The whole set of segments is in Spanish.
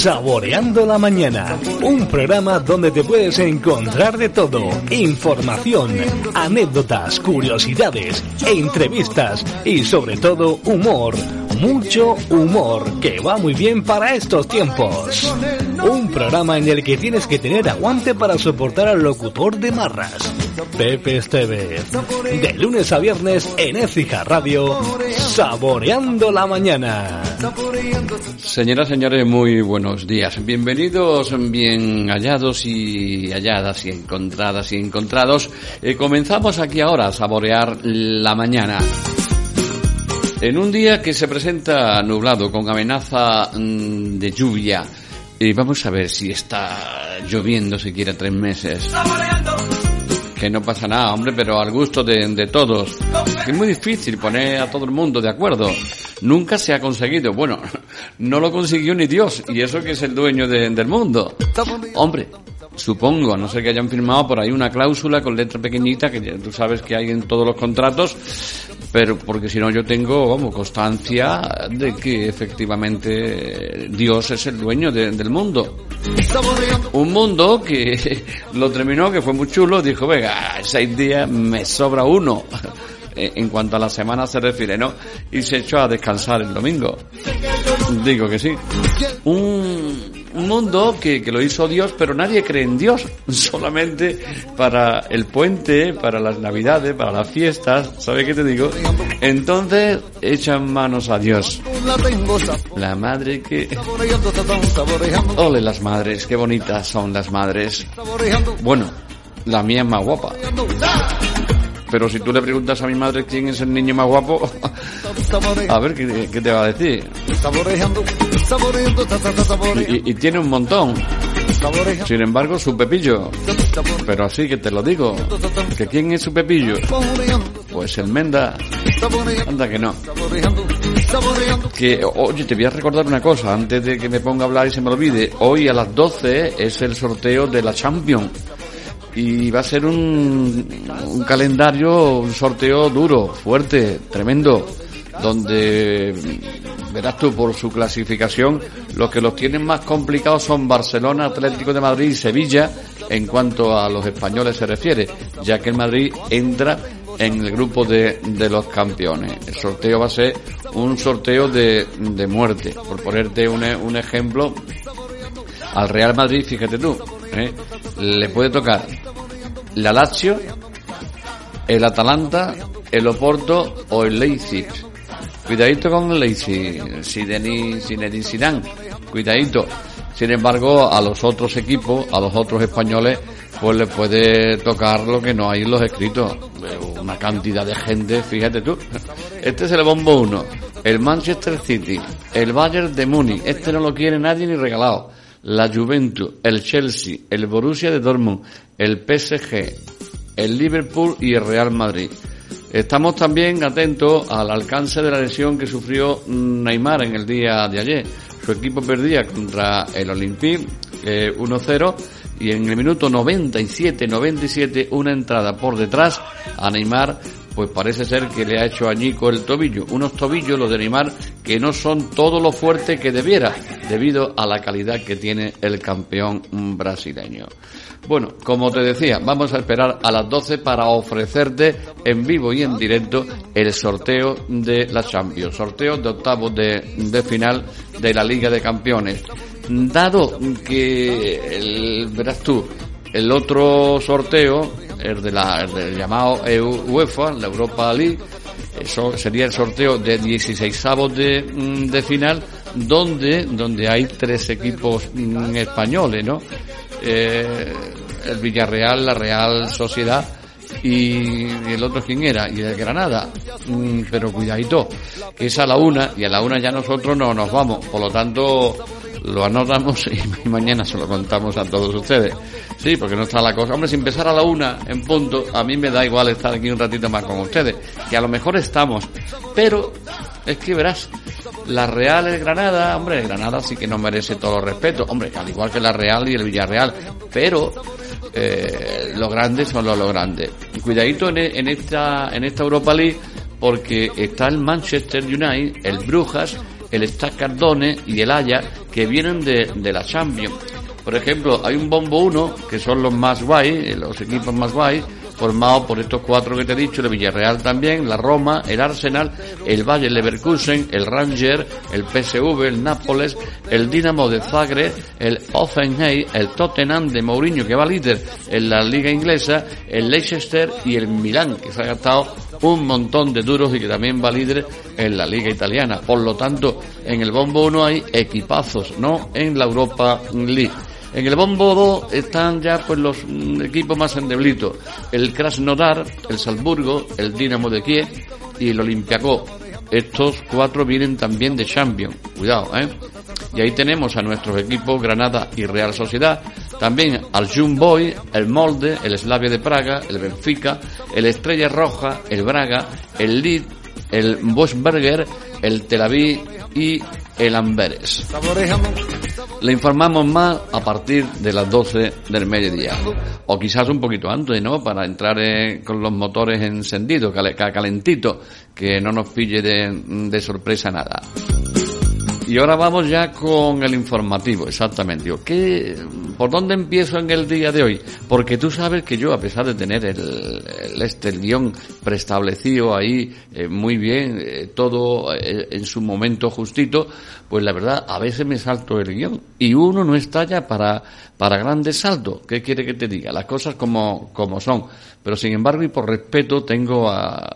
Saboreando la Mañana, un programa donde te puedes encontrar de todo, información, anécdotas, curiosidades, entrevistas y sobre todo humor, mucho humor que va muy bien para estos tiempos. Un programa en el que tienes que tener aguante para soportar al locutor de marras, Pepe Esteves. De lunes a viernes en Écija Radio, Saboreando la Mañana. Señoras, señores, muy buenos días. Bienvenidos, bien hallados y halladas y encontradas y encontrados. Eh, comenzamos aquí ahora a saborear la mañana. En un día que se presenta nublado con amenaza mm, de lluvia. Y vamos a ver si está lloviendo siquiera tres meses. Que no pasa nada, hombre, pero al gusto de, todos. Es muy difícil poner a todo el mundo de acuerdo. Nunca se ha conseguido. Bueno, no lo consiguió ni Dios. Y eso que es el dueño de- del mundo. Hombre, supongo, a no ser que hayan firmado por ahí una cláusula con letra pequeñita, que tú sabes que hay en todos los contratos, pero porque si no yo tengo, constancia de que efectivamente Dios es el dueño de- del mundo. Un mundo que lo terminó, que fue muy chulo, dijo, venga, seis días me sobra uno, eh, en cuanto a la semana se refiere, ¿no? Y se echó a descansar el domingo. Digo que sí. Un, un mundo que, que lo hizo Dios, pero nadie cree en Dios, solamente para el puente, para las navidades, para las fiestas, ¿sabes qué te digo? Entonces echan manos a Dios. La madre que... Ole las madres, qué bonitas son las madres. Bueno, la mía es más guapa. Pero si tú le preguntas a mi madre quién es el niño más guapo, a ver qué, qué te va a decir. Y, y- y tiene un montón. Sin embargo, su pepillo. Pero así que te lo digo. ¿Que quién es su pepillo? Pues el Menda. Anda que no. Que, oye, te voy a recordar una cosa antes de que me ponga a hablar y se me olvide. Hoy a las 12 es el sorteo de la Champions. Y va a ser un, un calendario, un sorteo duro, fuerte, tremendo, donde verás tú por su clasificación, los que los tienen más complicados son Barcelona, Atlético de Madrid y Sevilla en cuanto a los españoles se refiere, ya que el Madrid entra en el grupo de, de los campeones. El sorteo va a ser un sorteo de, de muerte. Por ponerte un, un ejemplo, al Real Madrid, fíjate tú, ¿eh? le puede tocar la Lazio, el Atalanta, el Oporto o el Leipzig. Cuidadito con Leipzig, Zinedine, Zinedine Zidane, cuidadito. Sin embargo, a los otros equipos, a los otros españoles, pues les puede tocar lo que no hay en los escritos. Una cantidad de gente, fíjate tú. Este es el bombo 1, el Manchester City, el Bayern de Múnich, este no lo quiere nadie ni regalado. La Juventus, el Chelsea, el Borussia de Dortmund, el PSG, el Liverpool y el Real Madrid. Estamos también atentos al alcance de la lesión que sufrió Neymar en el día de ayer. Su equipo perdía contra el Olympique eh, 1-0 y en el minuto 97-97 una entrada por detrás a Neymar pues parece ser que le ha hecho añico el tobillo. Unos tobillos, los de Neymar, que no son todo lo fuerte que debiera, debido a la calidad que tiene el campeón brasileño. Bueno, como te decía, vamos a esperar a las 12 para ofrecerte en vivo y en directo el sorteo de la Champions, sorteo de octavos de, final de la Liga de Campeones. Dado que, verás tú, el otro sorteo, el, de la, el del llamado UEFA, la Europa League, eso sería el sorteo de 16 avos de, mm, de final, donde, donde hay tres equipos mm, españoles, ¿no? Eh, el Villarreal, la Real Sociedad y el otro quién era, y el Granada. Mm, pero cuidadito, que es a la una, y a la una ya nosotros no nos vamos, por lo tanto lo anotamos y mañana se lo contamos a todos ustedes. Sí, porque no está la cosa. Hombre, si empezar a la una en punto, a mí me da igual estar aquí un ratito más con ustedes, que a lo mejor estamos, pero es que verás, la Real, el Granada, hombre, el Granada sí que no merece todo el respeto, hombre, al igual que la Real y el Villarreal, pero eh, los grandes son los, grandes. Y cuidadito en, en esta en esta Europa League porque está el Manchester United, el Brujas, el Stade Cardone y el Haya que vienen de, de la Champions. Por ejemplo, hay un bombo 1, que son los más guay, los equipos más guay, formado por estos cuatro que te he dicho, el Villarreal también, la Roma, el Arsenal, el Bayer Leverkusen, el Ranger, el PSV, el Nápoles, el Dinamo de Zagreb, el Offenheim, el Tottenham de Mourinho que va líder en la liga inglesa, el Leicester y el Milán que se ha gastado un montón de duros y que también va líder en la liga italiana. Por lo tanto, en el bombo 1 hay equipazos, no en la Europa League. En el bombo 2 están ya pues los mm, equipos más endeblitos. El Krasnodar, el Salzburgo, el Dinamo de Kiev y el Olympiacos. Estos cuatro vienen también de Champions. Cuidado, ¿eh? Y ahí tenemos a nuestros equipos Granada y Real Sociedad. También al Boy, el Molde, el Slavia de Praga, el Benfica, el Estrella Roja, el Braga, el Lid, el Bosberger, el Tel Aviv y el Amberes. Le informamos más a partir de las 12 del mediodía. O quizás un poquito antes, ¿no? Para entrar con los motores encendidos, calentito, que no nos pille de, de sorpresa nada. Y ahora vamos ya con el informativo, exactamente. ¿Qué, ¿Por dónde empiezo en el día de hoy? Porque tú sabes que yo, a pesar de tener el, este guion preestablecido ahí eh, muy bien, eh, todo eh, en su momento justito, pues la verdad, a veces me salto el guion. Y uno no está ya para, para grandes saltos. ¿Qué quiere que te diga? Las cosas como, como son. Pero sin embargo, y por respeto, tengo a,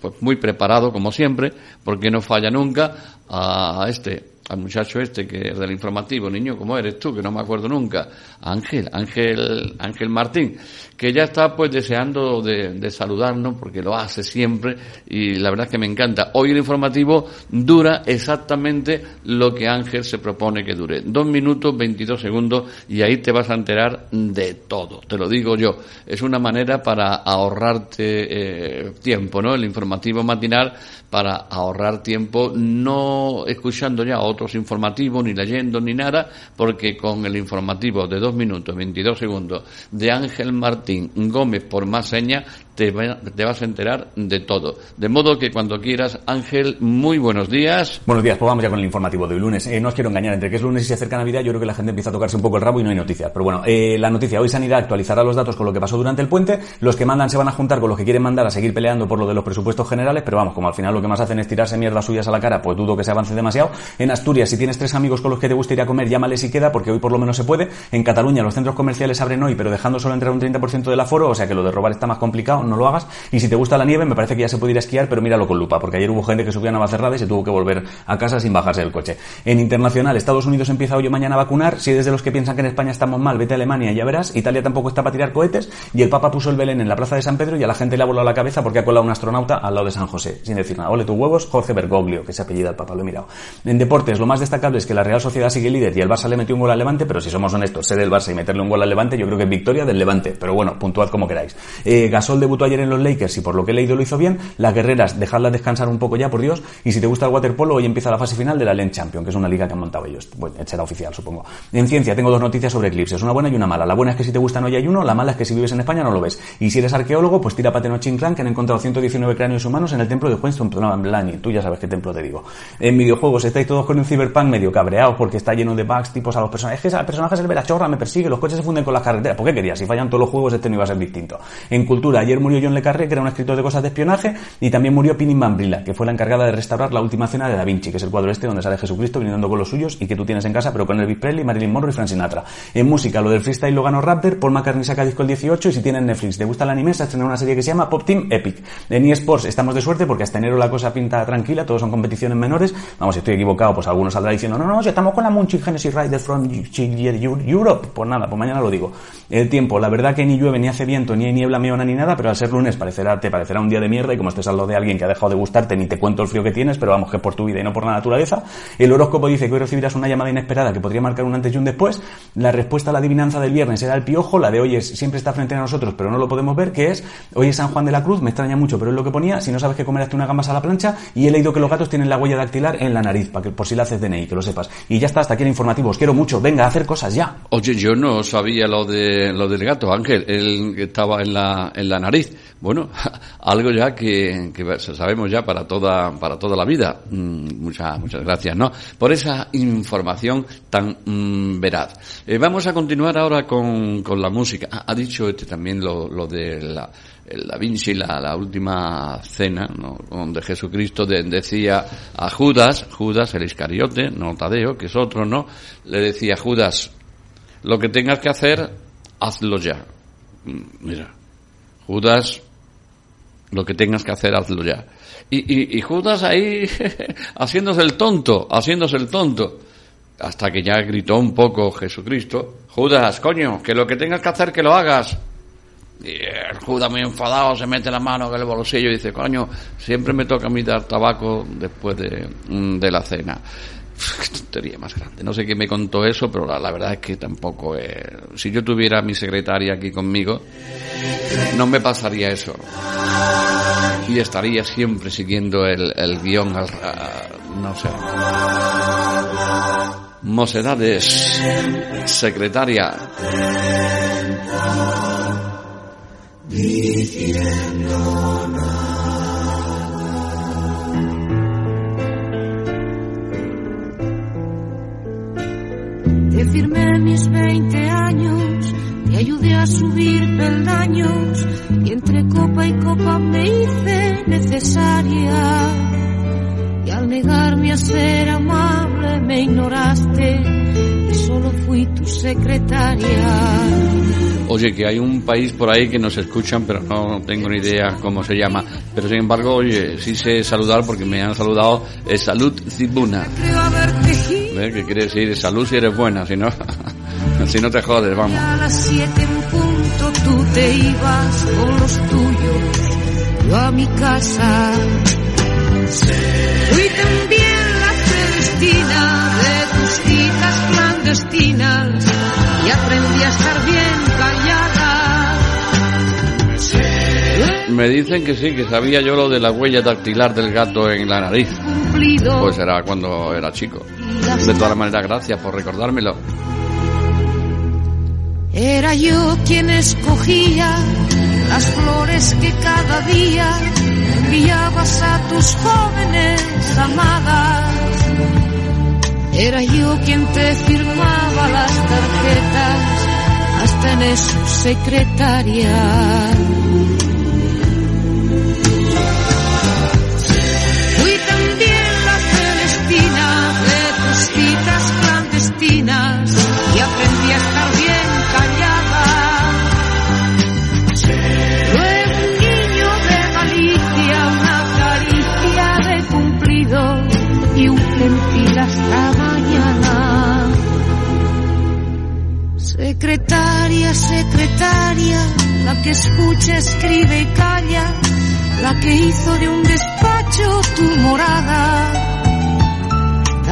pues muy preparado, como siempre, porque no falla nunca, a este al muchacho este que es del informativo, niño, ¿cómo eres tú? Que no me acuerdo nunca. Ángel, Ángel, Ángel Martín, que ya está pues deseando de, saludarnos porque lo hace siempre y la verdad es que me encanta. Hoy el informativo dura exactamente lo que Ángel se propone que dure. Dos minutos, veintidós segundos y ahí te vas a enterar de todo. Te lo digo yo. Es una manera para ahorrarte eh, tiempo, ¿no? El informativo matinal para ahorrar tiempo no escuchando ya otros informativos, ni leyendo, ni nada, porque con el informativo de dos minutos, 22 segundos de Ángel Martín Gómez por más señas, te, vas a enterar de todo. De modo que cuando quieras, Ángel, muy buenos días. Buenos días, pues vamos ya con el informativo de hoy lunes. Eh, no os quiero engañar, entre que es lunes y se acerca Navidad, yo creo que la gente empieza a tocarse un poco el rabo y no hay noticias. Pero bueno, eh, la noticia, hoy Sanidad actualizará los datos con lo que pasó durante el puente, los que mandan se van a juntar con los que quieren mandar a seguir peleando por lo de los presupuestos generales, pero vamos, como al final lo que más hacen es tirarse mierdas suyas a la cara, pues dudo que se avance demasiado. En Asturias, si tienes tres amigos con los que te gusta ir a comer, llámales si queda, porque hoy por lo menos se puede. En Cataluña los centros comerciales abren hoy, pero dejando solo entrar un 30% del aforo, o sea que lo de robar está más complicado, no lo hagas. Y si te gusta la nieve, me parece que ya se puede ir a esquiar, pero míralo con lupa, porque ayer hubo gente que subía a Navacerrada y se tuvo que volver a casa sin bajarse del coche. En internacional, Estados Unidos empieza hoy o mañana a vacunar. Si eres de los que piensan que en España estamos mal, vete a Alemania y ya verás. Italia tampoco está para tirar cohetes. Y el Papa puso el Belén en la plaza de San Pedro y a la gente le ha volado la cabeza porque ha colado un astronauta al lado de San José, sin decir nada. Ole tus huevos, Jorge Bergoglio, que se apellida el Papa, lo he mirado. En deportes, lo más destacable es que la Real Sociedad sigue líder y el Barça le metió un gol al Levante, pero si somos honestos, ser el Barça y meterle un gol al Levante, yo creo que es victoria del Levante. Pero bueno, puntuad como queráis. Eh, Gasol debutó ayer en los Lakers y por lo que he leído lo hizo bien. Las guerreras, dejarlas descansar un poco ya, por Dios. Y si te gusta el waterpolo, hoy empieza la fase final de la LEN Champion, que es una liga que han montado ellos. Bueno, será oficial, supongo. En ciencia, tengo dos noticias sobre eclipses, una buena y una mala. La buena es que si te gustan hoy hay uno, la mala es que si vives en España no lo ves. Y si eres arqueólogo, pues tira para Tenochtitlan, que han encontrado 119 cráneos humanos en el templo de Winston Blani. Tú ya sabes qué templo te digo. En videojuegos estáis todos con un cyberpunk medio cabreados porque está lleno de bugs tipos a los personajes. Es que al personaje se ve la chorra, me persigue, los coches se funden con las carreteras. ¿Por qué querías? Si fallan todos los juegos, este no iba a ser distinto. En cultura, ayer murió John Le Carré, que era un escritor de cosas de espionaje, y también murió Pini Mambrilla, que fue la encargada de restaurar la última cena de Da Vinci, que es el cuadro este donde sale Jesucristo viniendo con los suyos y que tú tienes en casa, pero con Elvis Presley, Marilyn Monroe y Frank Sinatra. En música, lo del freestyle lo ganó Raptor, Paul McCartney saca disco el 18 y si tienes Netflix, te gusta el anime, se ha una serie que se llama Pop Team Epic. En eSports estamos de suerte porque hasta enero la cosa pinta tranquila, todos son competiciones menores. Vamos, si estoy equivocado, pues algunos saldrá diciendo, no, no, si estamos con la Munching Genesis Rider from Europe. Pues nada, pues mañana lo digo. El tiempo, la verdad que ni llueve, ni hace viento, ni hay niebla meona, ni nada, pero al ser lunes parecerá, te parecerá un día de mierda y como estés al lado de alguien que ha dejado de gustarte, ni te cuento el frío que tienes, pero vamos, que por tu vida y no por la naturaleza. El horóscopo dice que hoy recibirás una llamada inesperada que podría marcar un antes y un después. La respuesta a la adivinanza del viernes era el piojo, la de hoy es siempre está frente a nosotros, pero no lo podemos ver, que es hoy es San Juan de la Cruz, me extraña mucho, pero es lo que ponía, si no sabes que comer hazte una gambas a la plancha, y he leído que los gatos tienen la huella dactilar en la nariz, para que por si la haces DNI, que lo sepas. Y ya está, hasta aquí el informativo, os quiero mucho, venga a hacer cosas ya. Oye, yo no sabía lo de lo del gato, Ángel, él estaba en la, en la nariz. Bueno, algo ya que, sabemos ya para toda, para toda la vida. Mm, muchas, muchas gracias, ¿no? Por esa información tan mm, veraz. Eh, vamos a continuar ahora con, con la música. Ha, dicho este también lo, lo de la, Vinci, la, última cena, donde Jesucristo decía a Judas, Judas el Iscariote, no Tadeo, que es otro, ¿no? Le decía, Judas, lo que tengas que hacer, hazlo ya. Mm, mira, Judas, lo que tengas que hacer, hazlo ya. Y, y, Judas ahí haciéndose el tonto, haciéndose el tonto. Hasta que ya gritó un poco Jesucristo, Judas, coño, que lo que tengas que hacer, que lo hagas. Y el Judas muy enfadado se mete la mano en el bolsillo y dice, coño, siempre me toca a mí dar tabaco después de, mm, de la cena. Tontería más grande. No sé qué me contó eso, pero la, verdad es que tampoco... si yo tuviera mi secretaria aquí conmigo, no me pasaría eso. Y estaría siempre siguiendo el, el guion, al, no sé. Mosedades, secretaria diciendo nada. Te firmé mis 20 años, te ayudé a subir peldaños y entre copa y copa me hice necesaria. Y al negarme a ser amable me ignoraste y solo fui tu secretaria. Oye, que hay un país por ahí que nos escuchan, pero no tengo ni idea cómo se llama. Pero sin embargo, oye, sí sé saludar porque me han saludado. Es Salud Zibuna. ¿Ves? ¿Qué quiere decir? Salud si eres buena, si no, si no te jodes, vamos. A las siete en punto tú te ibas con los tuyos, yo a mi casa. Fui también la Celestina de tus citas clandestinas y aprendí a estar bien Me dicen que sí, que sabía yo lo de la huella dactilar del gato en la nariz. Pues era cuando era chico. De todas maneras, gracias por recordármelo. Era yo quien escogía las flores que cada día enviabas a tus jóvenes amadas. Era yo quien te firmaba las tarjetas hasta en su secretaria. Secretaria, secretaria, la que escucha, escribe y calla, la que hizo de un despacho tu morada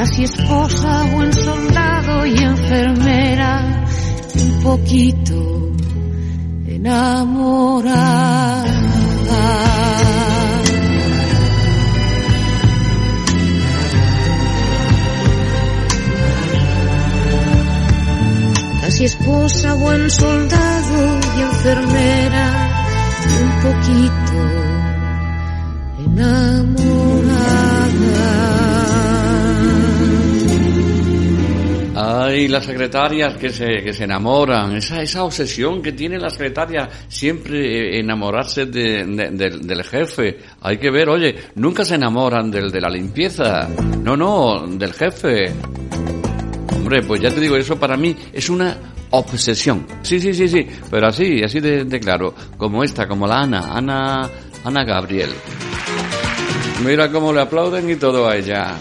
casi esposa, buen soldado y enfermera, un poquito enamorada. Esposa, buen soldado y enfermera, un poquito enamorada. Hay las secretarias que se, que se enamoran, esa, esa obsesión que tiene la secretaria siempre enamorarse de, del jefe. Hay que ver, oye, nunca se enamoran del de la limpieza, no, no, del jefe. Pues ya te digo, eso para mí es una obsesión. Sí, sí, sí, sí, pero así, así de, de claro, como esta, como la Ana, Ana, Ana Gabriel. Mira cómo le aplauden y todo a ella.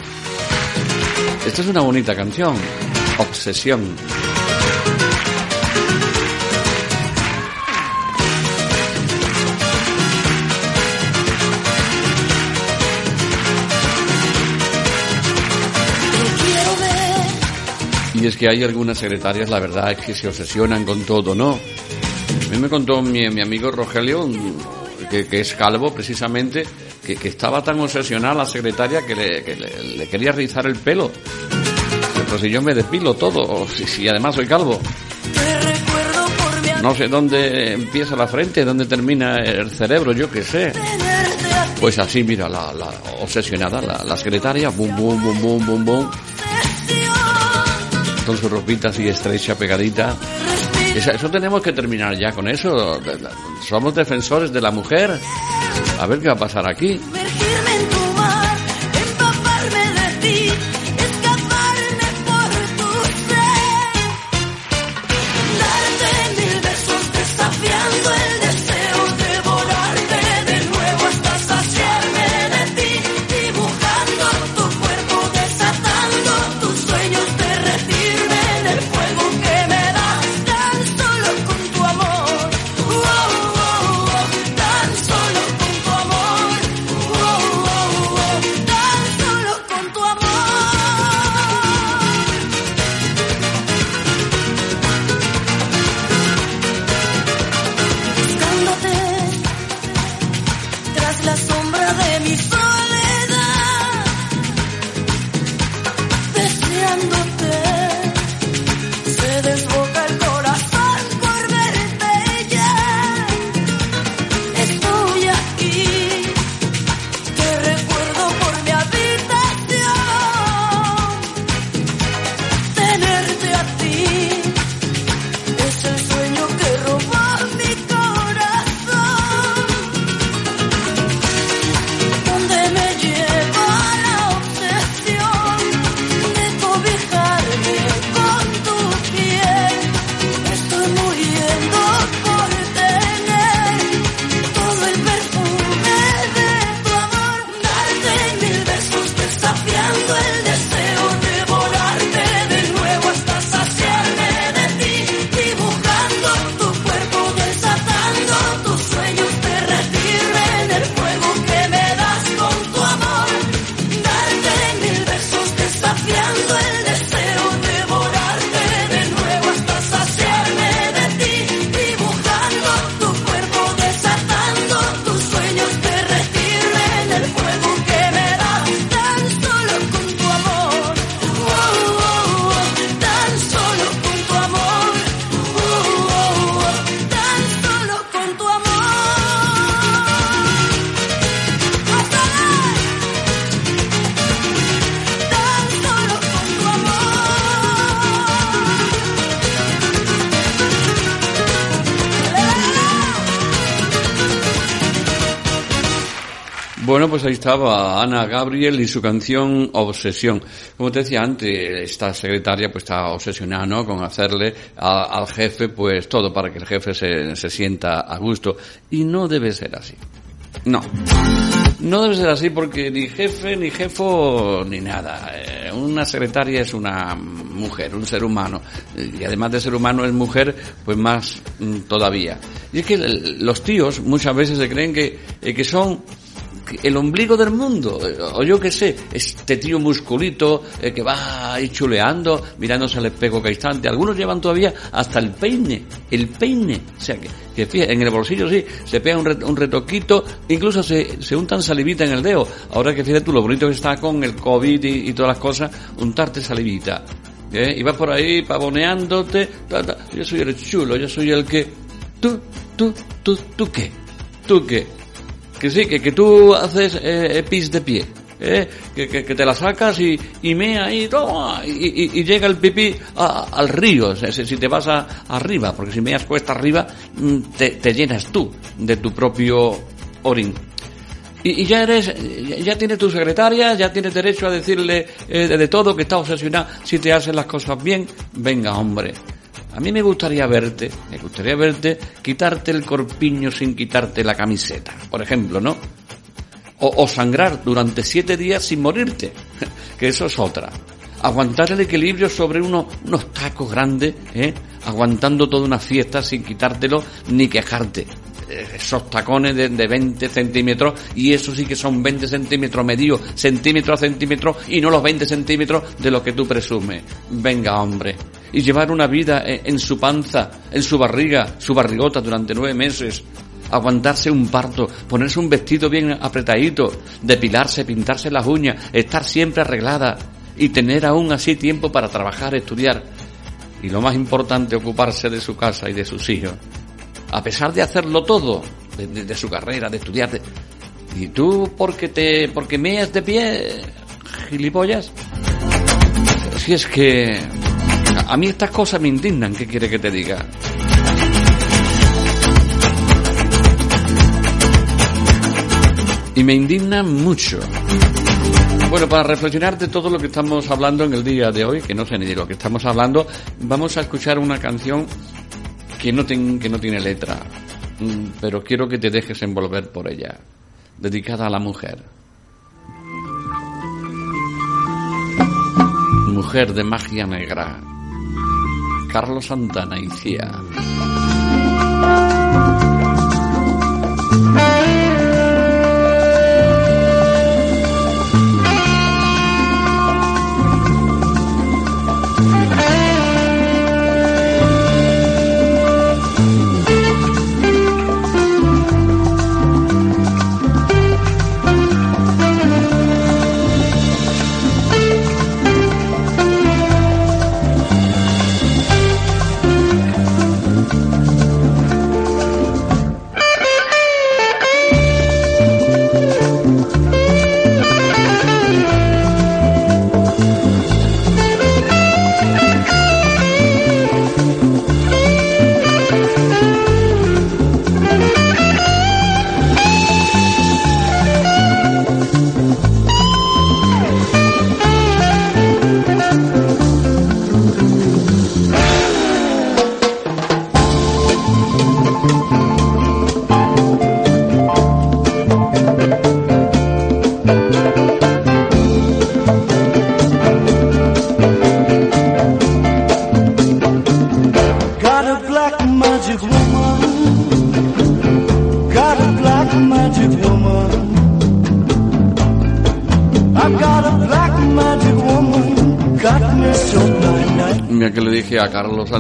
Esta es una bonita canción. Obsesión. Y es que hay algunas secretarias, la verdad, que se obsesionan con todo, ¿no? A mí me contó mi, amigo Rogelio, que, es calvo precisamente, que, estaba tan obsesionada la secretaria que, le, le quería rizar el pelo pero si yo me depilo todo, si, si además soy calvo. Mi no sé dónde empieza la frente, dónde termina el cerebro, yo qué sé. Pues así, mira, la, la obsesionada, la, la secretaria, bum, bum, bum, bum, bum, bum. Con su ropita así estrecha, pegadita. Eso tenemos que terminar ya con eso. Somos defensores de la mujer. A ver qué va a pasar aquí. Estaba Ana Gabriel y su canción Obsesión. Como te decía antes, esta secretaria pues está obsesionada, ¿no? Con hacerle a- al jefe pues todo para que el jefe se, se sienta a gusto. Y no debe ser así. No. No debe ser así porque ni jefe, ni jefo, ni nada. Eh, una secretaria es una mujer, un ser humano. Y además de ser humano es mujer, pues más mm, todavía. Y es que los tíos muchas veces se creen que, eh, que son el ombligo del mundo, o yo qué sé, este tío musculito eh, que va ahí chuleando, mirándose al espejo cada instante. Algunos llevan todavía hasta el peine, el peine. O sea, que, que fíjate, en el bolsillo sí, se pega un, un retoquito, incluso se, se untan salivita en el dedo. Ahora que fíjate tú lo bonito que está con el COVID y, todas las cosas, untarte salivita. ¿eh? Y vas por ahí pavoneándote, yo soy el chulo, yo soy el que... ¿Tú, tú, tú, tú qué? ¿Tú qué? Que sí, que, que tú haces eh, pis de pie. ¿eh? Que, que, te la sacas y, y mea ahí, toma, y, y- llega el pipí al río, si te vas a- arriba, porque si meas cuesta arriba, mm, te, te llenas tú de tu propio orín. Y, ya eres, ya, ya tienes tu secretaria, ya tienes derecho a decirle eh, de, de todo que está obsesionada si te hacen las cosas bien. Venga, hombre. A mí me gustaría verte, me gustaría verte quitarte el corpiño sin quitarte la camiseta, por ejemplo, ¿no? O, sangrar durante siete días sin morirte, que eso es otra. Aguantar el equilibrio sobre uno- unos tacos grandes, ¿eh? aguantando toda una fiesta sin quitártelo ni quejarte. Eh, Esos tacones de, de 20 centímetros, y eso sí que son 20 centímetros medidos, centímetro a centímetro, y no los 20 centímetros de lo que tú presumes. Venga, hombre. Y llevar una vida en, su panza, en su barriga, su barrigota durante nueve meses, aguantarse un parto, ponerse un vestido bien apretadito, depilarse, pintarse las uñas, estar siempre arreglada y tener aún así tiempo para trabajar, estudiar. y lo más importante, ocuparse de su casa y de sus hijos. A pesar de hacerlo todo, de, su carrera, de estudiar. ¿Y tú porque te porque meas de pie, gilipollas? Si es que a mí estas cosas me indignan, ¿qué quiere que te diga? Y me indignan mucho. Bueno, para reflexionar de todo lo que estamos hablando en el día de hoy, que no sé ni de lo que estamos hablando, vamos a escuchar una canción que no, que no tiene letra, Mm, pero quiero que te dejes envolver por ella, dedicada a la mujer. Mujer de magia negra. Carlos Santana y Cía.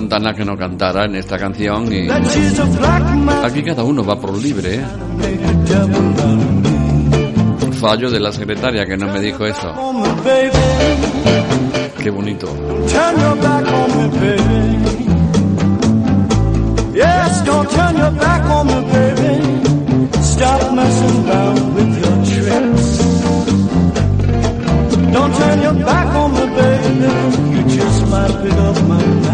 Santana que no cantara en esta canción y aquí cada uno va por libre, ¿eh? Fallo de la secretaria que no me dijo eso. Qué bonito. Don't turn your back on me, baby. You just might pick up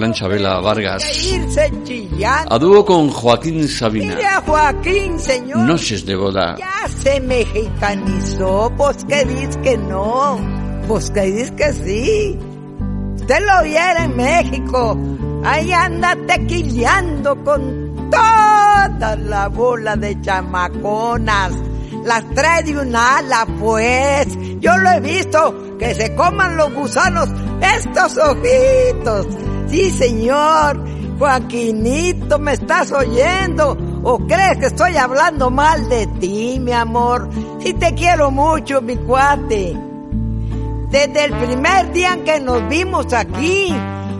gran Chabela Vargas. A dúo con Joaquín Sabina. Noches de boda. Ya se mexicanizó, pues que dice que no, pues que dice que sí. Usted lo viera en México, ahí anda tequileando con toda la bola de chamaconas. Las trae de un ala, pues. Yo lo he visto, que se coman los gusanos estos ojitos. Sí, señor. Joaquinito, ¿me estás oyendo? ¿O crees que estoy hablando mal de ti, mi amor? Sí te quiero mucho, mi cuate. Desde el primer día en que nos vimos aquí,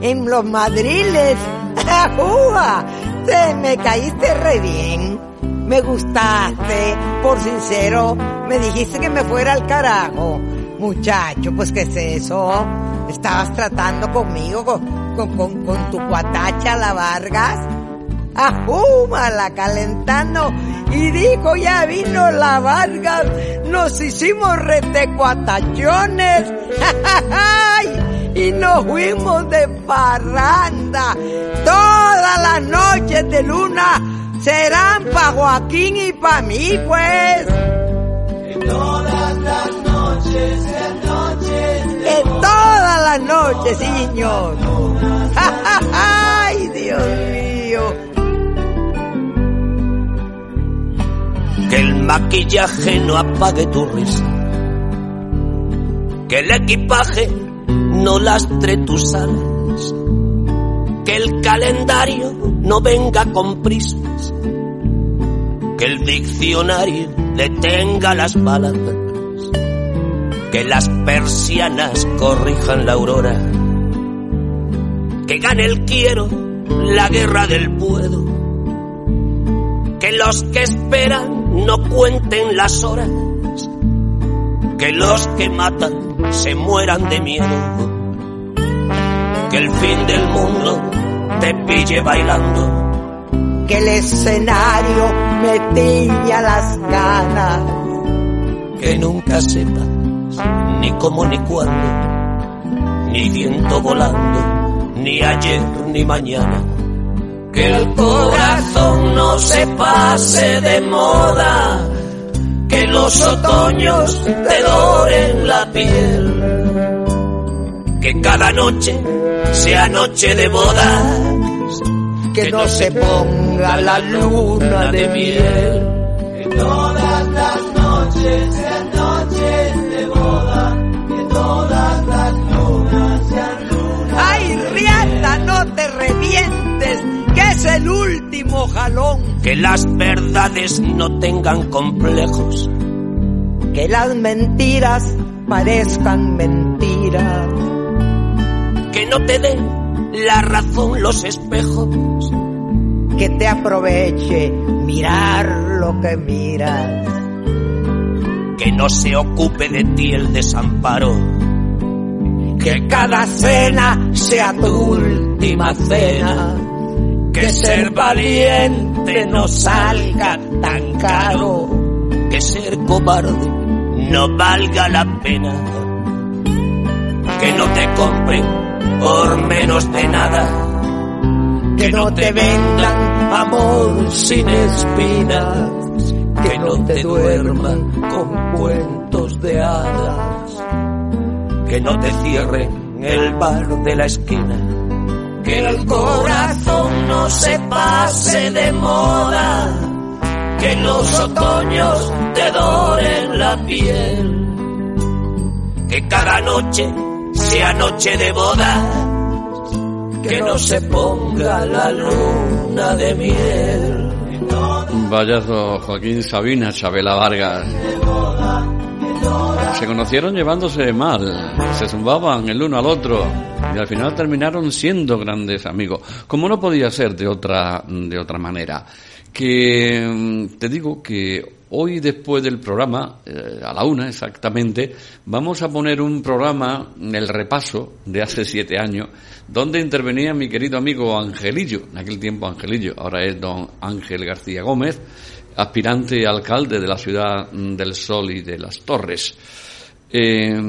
en los madriles, ¡Ajúa! Te me caíste re bien. Me gustaste, por sincero, me dijiste que me fuera al carajo. Muchacho, pues ¿qué es eso? Estabas tratando conmigo, con, con, con, con tu cuatacha, la Vargas. Ajúmala, calentando. Y dijo, ya vino la Vargas, nos hicimos retecuatachones. y nos fuimos de parranda. Todas las noches de luna serán pa' Joaquín y pa' mí, pues. Todas las noches, sí, señor. Ay, Dios mío. Que el maquillaje no apague tu risa. Que el equipaje no lastre tus alas. Que el calendario no venga con prisas. Que el diccionario detenga las palabras. Que las persianas corrijan la aurora. Que gane el quiero la guerra del puedo. Que los que esperan no cuenten las horas. Que los que matan se mueran de miedo. Que el fin del mundo te pille bailando. Que el escenario me tiña las ganas. Que nunca sepas ni cómo ni cuándo. Ni viento volando, ni ayer ni mañana. Que el corazón no se pase de moda. Que los otoños te doren la piel. Que cada noche sea noche de bodas. Que no se ponga la luna de miel. Que todas las noches sean es el último jalón. Que las verdades no tengan complejos. Que las mentiras parezcan mentiras. Que no te den la razón los espejos. Que te aproveche mirar lo que miras. Que no se ocupe de ti el desamparo. Que cada cena sea tu última cena. Que ser valiente no salga tan caro. Que ser cobarde no valga la pena. Que no te compren por menos de nada. Que no te vendan amor sin espinas. Que no te duerman con cuentos de hadas. Que no te cierren el bar de la esquina. Que el corazón no se pase de moda. Que los otoños te doren la piel. Que cada noche sea noche de boda. Que no se ponga la luna de miel. Vayazo Joaquín Sabina, Chabela Vargas. Se conocieron llevándose mal, se zumbaban el uno al otro y al final terminaron siendo grandes amigos, como no podía ser de otra de otra manera. Que mm, te digo que hoy después del programa, eh, a la una exactamente, vamos a poner un programa, el repaso de hace siete años, donde intervenía mi querido amigo Angelillo, en aquel tiempo Angelillo, ahora es don Ángel García Gómez, aspirante alcalde de la ciudad mm, del Sol y de las Torres. Eh,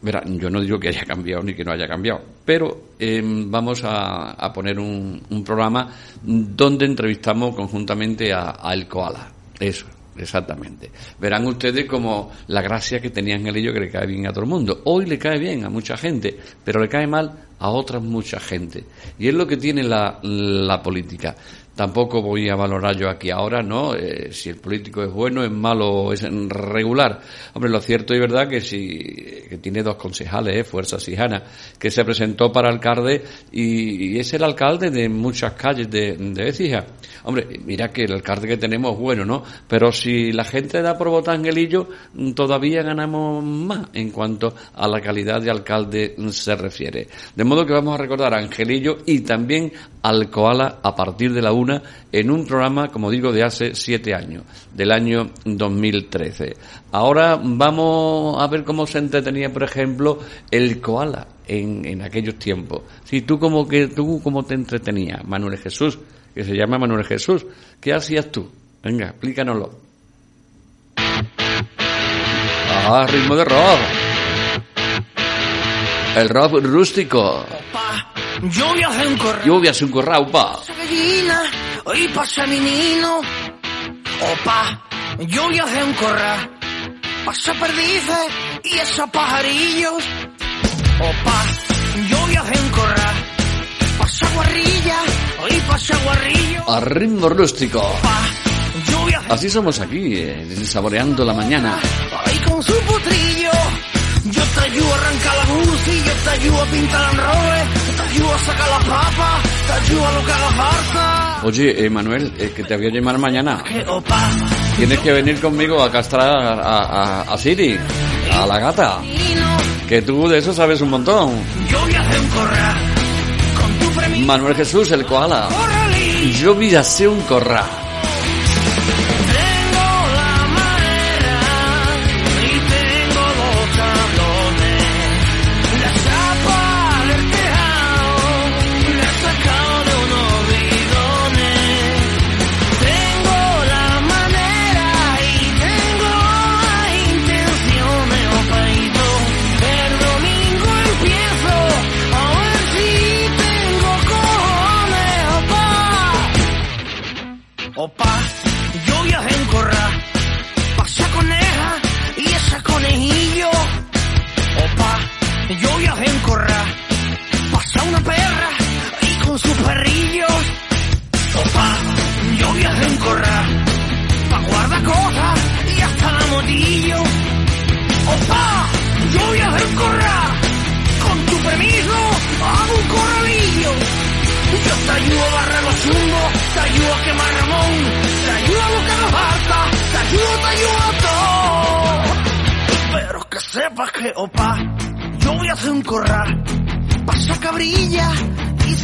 verá, yo no digo que haya cambiado ni que no haya cambiado, pero eh, vamos a, a poner un, un programa donde entrevistamos conjuntamente a, El Koala. Eso, exactamente. Verán ustedes como la gracia que tenía Angelillo que le cae bien a todo el mundo. Hoy le cae bien a mucha gente, pero le cae mal a otra mucha gente. Y es lo que tiene la, la política. Tampoco voy a valorar yo aquí ahora, ¿no? Eh, si el político es bueno, es malo es regular. Hombre, lo cierto y verdad que si que tiene dos concejales, ¿eh? Fuerza Sijana, que se presentó para alcalde y, es el alcalde de muchas calles de, de. Hombre, mira que el alcalde que tenemos es bueno, ¿no? Pero si la gente da por votar Angelillo, todavía ganamos más en cuanto a la calidad de alcalde se refiere. De modo que vamos a recordar a Angelillo y también al Koala a partir de la una en un programa, como digo, de hace siete años, del año 2013. Ahora vamos a ver cómo se entretenía, por ejemplo, el Koala en, en aquellos tiempos. Si tú como que tú cómo te entretenías, Manuel Jesús, que se llama Manuel Jesús, ¿qué hacías tú? Venga, explícanoslo. Ah, ritmo de rock. El rock rústico. Pa, yo viajé en hacer un corrao, pa. Gallina, hoy pasa menino. Opa, yo viajé en corra. Pasa perdices y esos pajarillos. Opa, yo viajé en corra. Pasa guarrilla, hoy pasa guarrillo. A ritmo rústico. Opa, yo viajé Así somos aquí, eh, saboreando la mañana. ahí con su potrillo. A la pintar sacar la papa, lo que. Oye, eh, Manuel, eh, que te voy a llamar mañana. Tienes que venir conmigo a castrar a, a, a Siri, a la gata. Que tú de eso sabes un montón. Manuel Jesús, el koala. Yo voy a hacer un corra.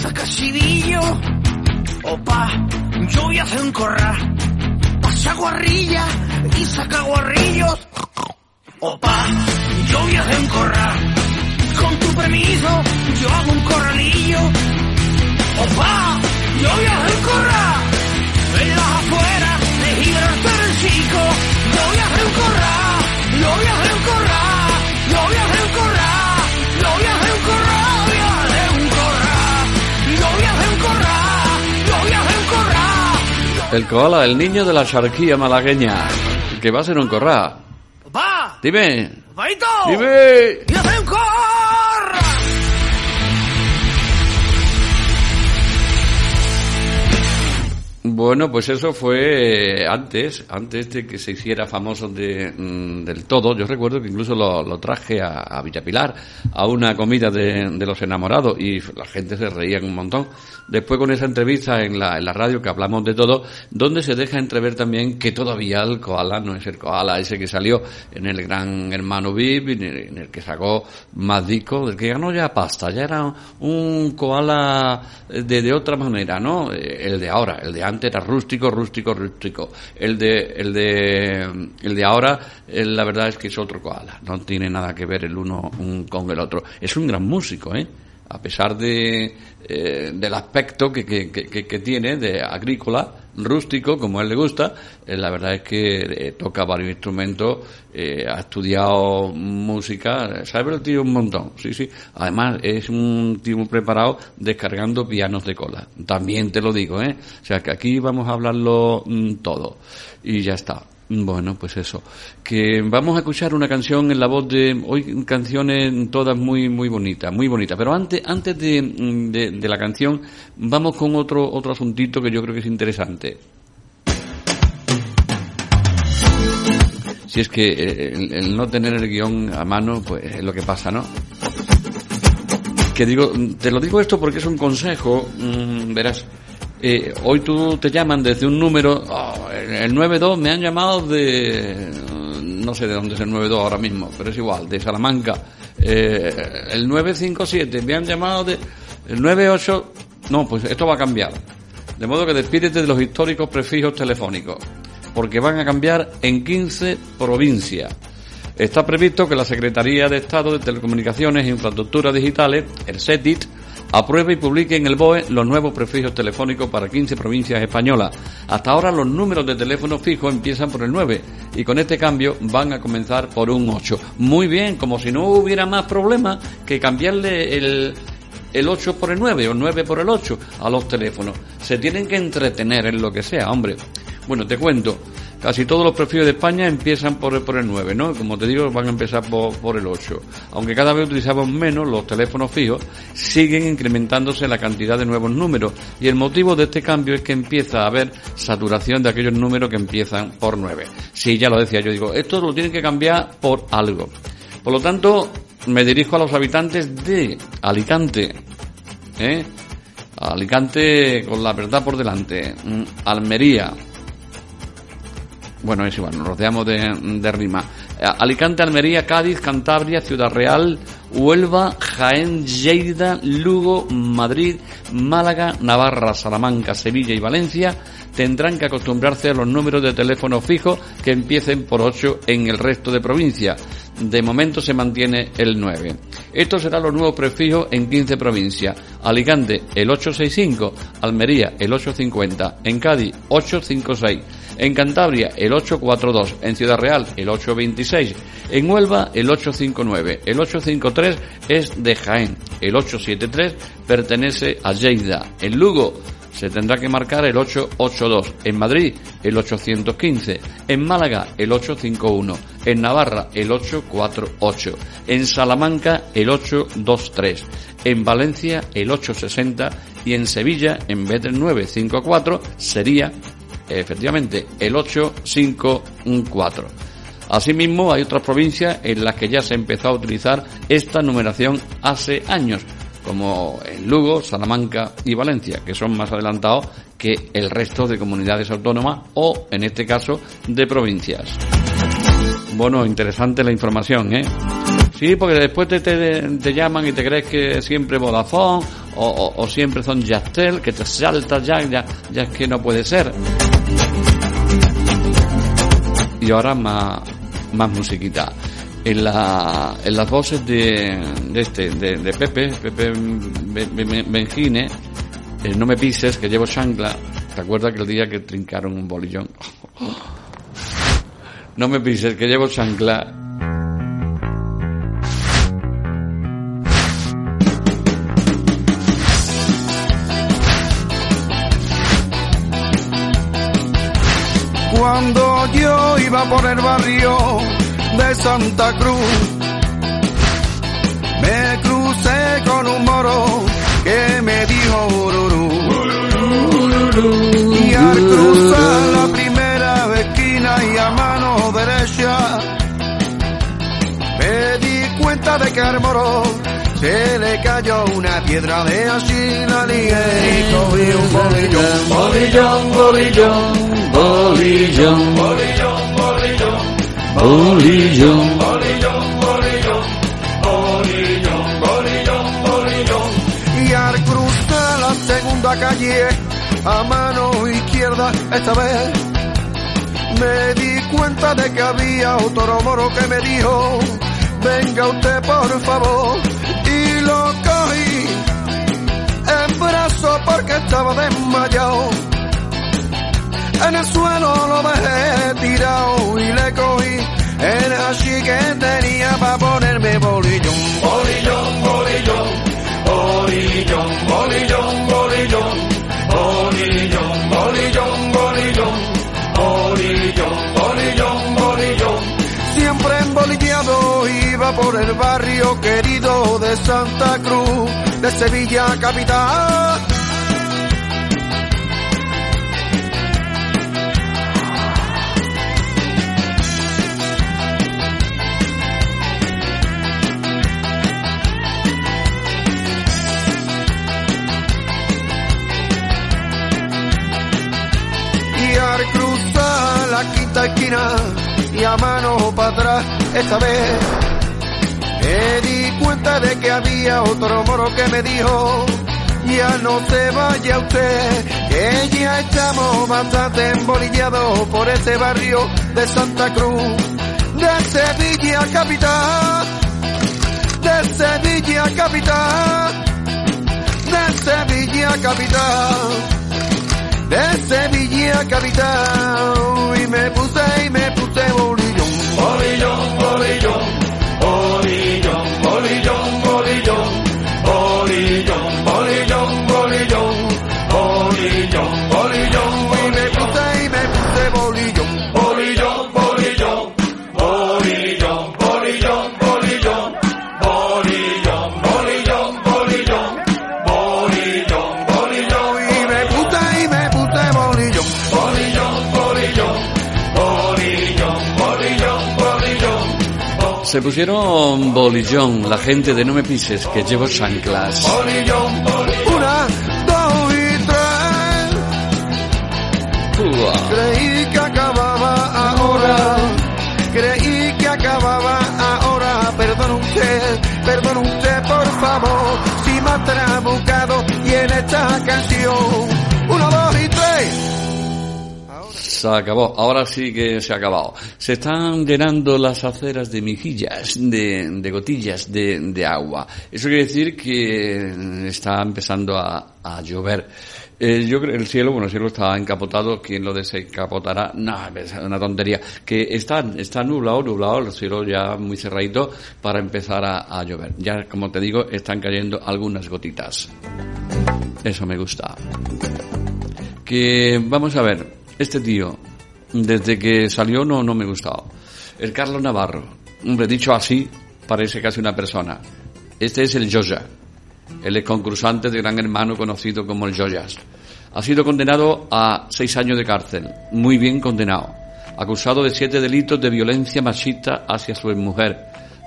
Saca chivillo. Opa, yo voy a hacer un corral, pasa guarrilla y saca guarrillos. Opa, yo voy a hacer un corral, con tu permiso, yo hago un corralillo. Opa, yo viajo en corra, en las afueras de Gibraltar el Chico. Yo viajo en corra, yo viajo en corra, yo El koala, el niño de la charquía malagueña. Que va a ser un corra. Opa, Dime. Dime. Bueno, pues eso fue eh, antes, antes de que se hiciera famoso de, mm, del todo. Yo recuerdo que incluso lo, traje a, a Villapilar, a una comida de, de los enamorados, y la gente se reía un montón. Después con esa entrevista en la, en la radio que hablamos de todo, donde se deja entrever también que todavía el koala no es el koala ese que salió en el gran hermano VIP, en el, que sacó más discos, del que ganó ya pasta, ya era un koala de, de otra manera, ¿no? Eh, El de ahora, el de antes rústico, rústico, rústico. El de, el de, el de ahora, eh, la verdad es que es otro koala. No tiene nada que ver el uno un- con el otro. Es un gran músico, ¿eh? A pesar de, eh, del aspecto que, que, que, que- tiene de agrícola, rústico, como él le gusta. Eh, la verdad es que eh, toca varios instrumentos, eh, ha estudiado música, sabe el tío un montón, sí, sí. Además, es un tío preparado descargando pianos de cola. También te lo digo, ¿eh? O sea, que aquí vamos a hablarlo mm, todo. Y ya está. Bueno, pues eso. Que vamos a escuchar una canción en la voz de hoy canciones todas muy muy bonitas, muy bonitas. Pero antes antes de, de, la canción vamos con otro otro asuntito que yo creo que es interesante. Si es que eh, el no tener el guion a mano, pues es lo que pasa, ¿no? Que digo, te lo digo esto porque es un consejo, mm, verás. Eh, hoy tú te llaman desde un número, oh, el el 92 me han llamado de, no sé de dónde es el 92 ahora mismo, pero es igual, de Salamanca. Eh, el 957 me han llamado de, el 98, no, pues esto va a cambiar. De modo que despídete de los históricos prefijos telefónicos, porque van a cambiar en 15 provincias. Está previsto que la Secretaría de Estado de Telecomunicaciones e Infraestructuras Digitales, el SETIT, apruebe y publique en el BOE los nuevos prefijos telefónicos para 15 provincias españolas. Hasta ahora los números de teléfono fijo empiezan por el 9 y con este cambio van a comenzar por un 8. Muy bien, como si no hubiera más problema que cambiarle el, el 8 por el 9 o el 9 por el 8 a los teléfonos. Se tienen que entretener en lo que sea, hombre. Bueno, te cuento. Casi todos los prefijos de España empiezan por, por el 9, ¿no? Como te digo, van a empezar por, por el 8. Aunque cada vez utilizamos menos los teléfonos fijos, siguen incrementándose la cantidad de nuevos números. Y el motivo de este cambio es que empieza a haber saturación de aquellos números que empiezan por 9. Sí, ya lo decía yo, digo, esto lo tienen que cambiar por algo. Por lo tanto, me dirijo a los habitantes de Alicante. ¿eh? Alicante con la verdad por delante. Mm, Almería. Bueno, es igual, nos rodeamos de, rima. Alicante, Almería, Cádiz, Cantabria, Ciudad Real, Huelva, Jaén, Lleida, Lugo, Madrid, Málaga, Navarra, Salamanca, Sevilla y Valencia tendrán que acostumbrarse a los números de teléfono fijo que empiecen por 8 en el resto de provincias. De momento se mantiene el 9. Estos serán los nuevos prefijos en 15 provincias. Alicante el 865, Almería el 850, en Cádiz 856, en Cantabria el 842, en Ciudad Real el 826, en Huelva el 859, el 853 es de Jaén, el 873 pertenece a Lleida, en Lugo se tendrá que marcar el 882, en Madrid el 815, en Málaga el 851, en Navarra el 848, en Salamanca el 823, en Valencia el 860 y en Sevilla en vez del 954 sería efectivamente el 854. Asimismo, hay otras provincias en las que ya se empezó a utilizar esta numeración hace años, como en Lugo, Salamanca y Valencia, que son más adelantados que el resto de comunidades autónomas o, en este caso, de provincias. Bueno, interesante la información, ¿eh? Sí, porque después te, te, llaman y te crees que siempre Vodafone o, o, o siempre son Yastel, que te saltas ya, ya, ya es que no puede ser. Y ahora más, más musiquita en, la, en las voces de, de este, de, Pepe, Pepe Benjine, eh, No me pises, que llevo chancla. ¿Te acuerdas que el día que trincaron un bolillón? No me pises, que llevo chancla. Yo iba por el barrio de Santa Cruz. Me crucé con un moro que me dijo ururú. Y al cruzar la primera esquina y a mano derecha, me di cuenta de que al moro se le cayó una piedra de la lié y un bolillón, bolillón, bolillón, bolillón, bolillón, bolillón. bolillón. Bolillón, bolillón. Y al cruzar la segunda calle, a mano izquierda esta vez, me di cuenta de que había otro moro que me dijo, venga usted por favor, y lo en brazo porque estaba desmayado. En el suelo lo dejé tirado y le cogí el así que tenía para ponerme bolillón. Bolillón, bolillón, bolillón, bolillón, bolillón, bolillón, bolillón, bolillón, bolillón, bolillón, bolillón. Siempre embolillado iba por el barrio querido de Santa Cruz, de Sevilla capital. y al cruzar la quinta esquina y a mano para atrás esta vez me di cuenta de que había otro moro que me dijo ya no se vaya usted que ya estamos bastante embolillados por ese barrio de Santa Cruz de Sevilla capital de Sevilla capital de Sevilla capital de Sevilla capital y me puse y me puse bolillón bolillón bolillón Se pusieron bolillón, la gente de No Me Pises, que llevo chanclas. bolillón una dos y tres. Creí que acababa ahora. Creí que acababa ahora. Perdón usted perdón usted por favor. Si me ha trabucado y en esta canción Se acabó, ahora sí que se ha acabado. Se están llenando las aceras de mejillas, de, de gotillas de, de agua. Eso quiere decir que está empezando a, a llover. Eh, yo creo el cielo, bueno, el cielo está encapotado, ¿quién lo desencapotará? No, es una tontería. Que está, está nublado, nublado, el cielo ya muy cerradito para empezar a, a llover. Ya, como te digo, están cayendo algunas gotitas. Eso me gusta que vamos a ver, este tío, desde que salió no, no me gustaba. El Carlos Navarro, hombre, dicho así, parece casi una persona. Este es el Joya, el concursante de Gran Hermano conocido como el Joyas. Ha sido condenado a seis años de cárcel, muy bien condenado, acusado de siete delitos de violencia machista hacia su mujer,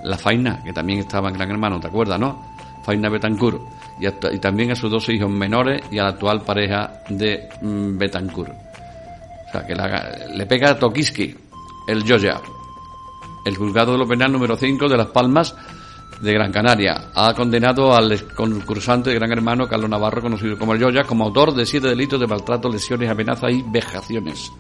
la Faina, que también estaba en Gran Hermano, ¿te acuerdas, no? Faina Betancourt, y también a sus dos hijos menores y a la actual pareja de mm, Betancourt. Que la- le pega a Tokiski, el Joya. El juzgado de lo penal número 5 de Las Palmas de Gran Canaria ha condenado al concursante de Gran Hermano Carlos Navarro, conocido como el Joya, como autor de siete delitos de maltrato, lesiones, amenazas y vejaciones.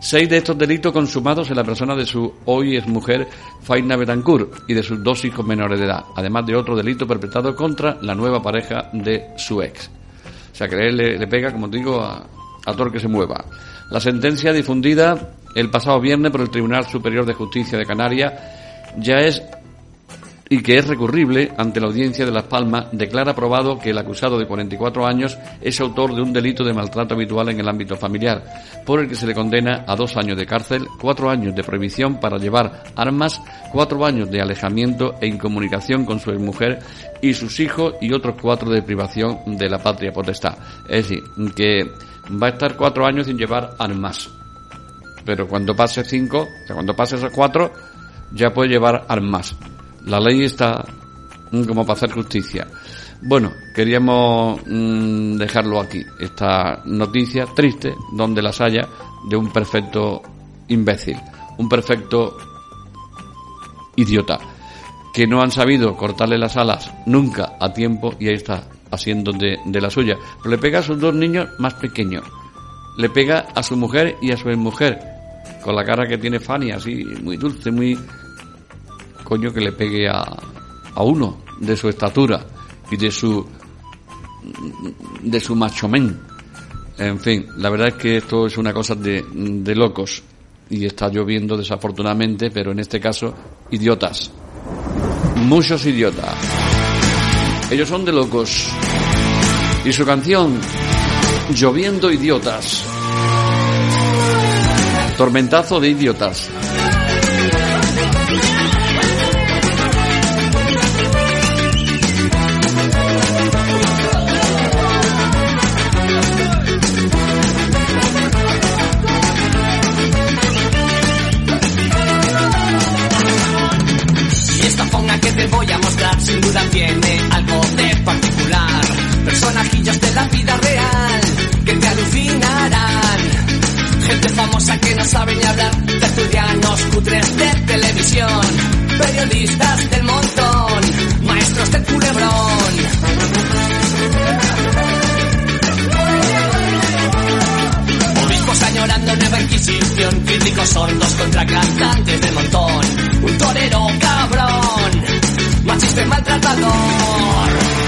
Seis de estos delitos consumados en la persona de su hoy es mujer Faina Betancourt y de sus dos hijos menores de edad, además de otro delito perpetrado contra la nueva pareja de su ex. O sea que él le, pega, como digo, a, a todo el que se mueva. La sentencia difundida el pasado viernes por el Tribunal Superior de Justicia de Canarias ya es y que es recurrible ante la audiencia de Las Palmas, declara probado que el acusado de 44 años es autor de un delito de maltrato habitual en el ámbito familiar, por el que se le condena a dos años de cárcel, cuatro años de prohibición para llevar armas, cuatro años de alejamiento e incomunicación con su mujer y sus hijos y otros cuatro de privación de la patria potestad. Es decir, que va a estar cuatro años sin llevar armas. Pero cuando pase cinco, cuando pase esos cuatro, ya puede llevar armas. La ley está mm, como para hacer justicia. Bueno, queríamos mm, dejarlo aquí, esta noticia triste, donde las haya de un perfecto imbécil, un perfecto idiota, que no han sabido cortarle las alas nunca a tiempo y ahí está, haciendo de, de la suya. Pero le pega a sus dos niños más pequeños, le pega a su mujer y a su mujer, con la cara que tiene Fanny, así, muy dulce, muy... Coño, que le pegue a, a uno de su estatura y de su de su macho men. En fin, la verdad es que esto es una cosa de, de locos. Y está lloviendo desafortunadamente, pero en este caso, idiotas. Muchos idiotas. Ellos son de locos. Y su canción, Lloviendo idiotas. Tormentazo de idiotas. Cutres de televisión. Periodistas del montón. Maestros del culebrón. Obispos añorando nueva inquisición. Críticos sordos contra cantantes del montón. Un torero cabrón. Machista y maltratador.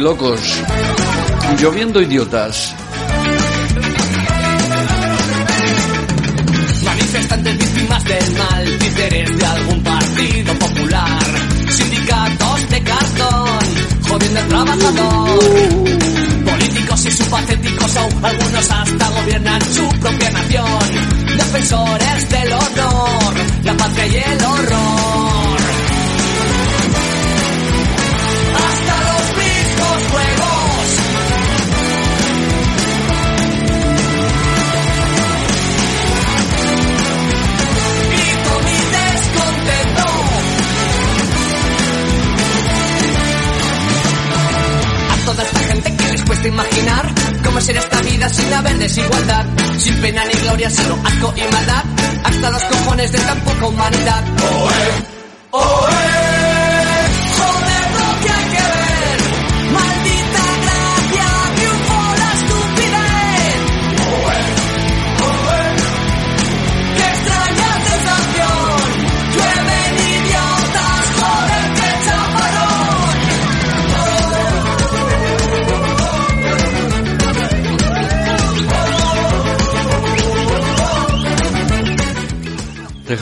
Locos. Lloviendo idiotas. Manifestantes víctimas del mal, títeres de algún partido popular, sindicatos de cartón, jodiendo al trabajador.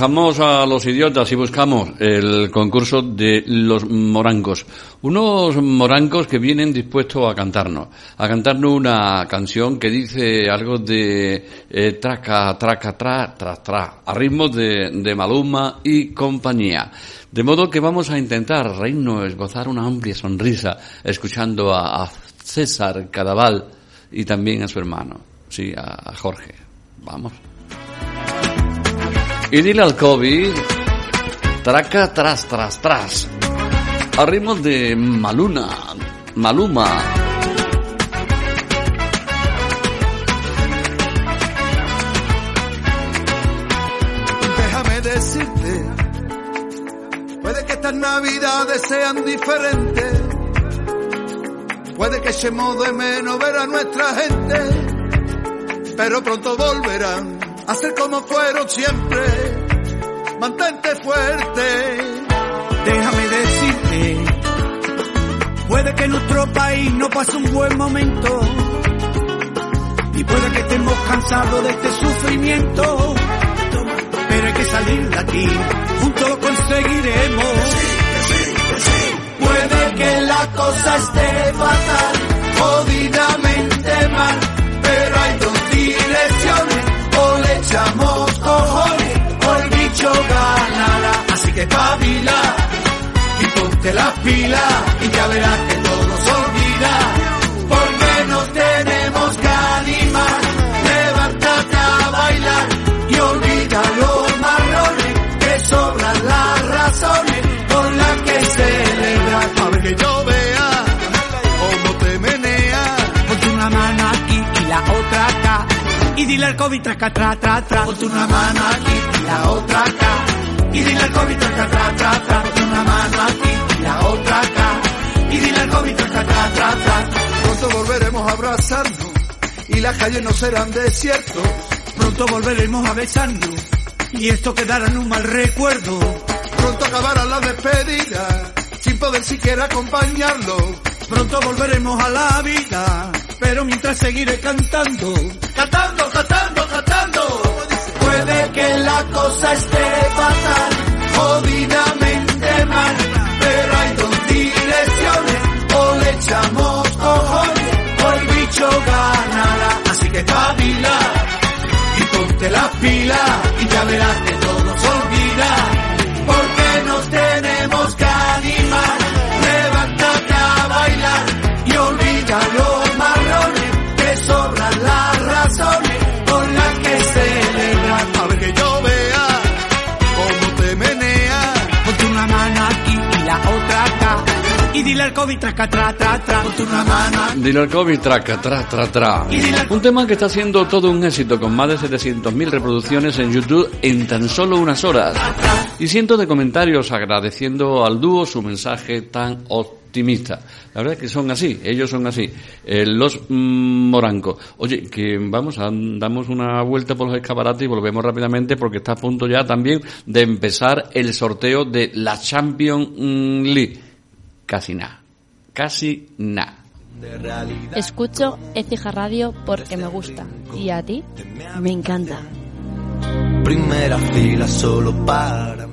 Dejamos a los idiotas y buscamos el concurso de los morancos. Unos morancos que vienen dispuestos a cantarnos. A cantarnos una canción que dice algo de eh, traca, traca, tra, tra, tra. A ritmo de, Maluma y compañía. De modo que vamos a intentar reírnos, gozar una amplia sonrisa, escuchando a, César Cadaval y también a su hermano. Sí, a Jorge. Vamos. Y dile al COVID, traca tras tras tras, a ritmo de Maluna, Maluma. Déjame decirte, puede que estas navidades sean diferentes, puede que echemos de menos ver a nuestra gente, pero pronto volverán a ser como fueron siempre. Mantente fuerte. Déjame decirte, puede que nuestro país no pase un buen momento y puede que estemos cansados de este sufrimiento, pero hay que salir de aquí. Juntos lo conseguiremos. Puede que la cosa esté fatal, jodidamente mal, echamos cojones, el bicho ganará. Así que espabila y ponte las pilas, y ya verás que todo se olvida, porque nos tenemos que animar, levántate a bailar y olvida los marrones, que sobran las razones con las que celebrar. A ver que yo vea Y dile al COVID traca, tra, tra, tra. Ponte una mano aquí y la otra acá. Y dile al COVID traca, tra, tra, tra. Ponte una mano aquí y la otra acá. Y dile al COVID traca, tra, tra, tra. Pronto volveremos a abrazarnos y las calles no serán desiertos. Pronto volveremos a besarnos. Y esto quedará en un mal recuerdo. Pronto acabará la despedida sin poder siquiera acompañarlo. Pronto volveremos a la vida. Pero mientras seguiré cantando. Cantando, cantando, cantando. Puede que la cosa esté fatal, jodidamente mal, pero hay dos direcciones, o le echamos cojones, o el bicho ganará. Así que espabila y ponte las pilas, y ya verás que dile al COVID traca, tra, tra, tra. Una mano Dile al COVID, traca, tra, tra, tra. Un tema que está siendo todo un éxito con más de 700.000 reproducciones en YouTube en tan solo unas horas. Y cientos de comentarios agradeciendo al dúo su mensaje tan optimista. La verdad es que son así, ellos son así. Eh, los mm, morancos. Oye, que vamos, a, damos una vuelta por los escaparates y volvemos rápidamente porque está a punto ya también de empezar el sorteo de la Champions League. Casi nada. Casi nada. Escucho Ecija Radio porque me gusta. ¿Y a ti? Me encanta. Primera fila solo para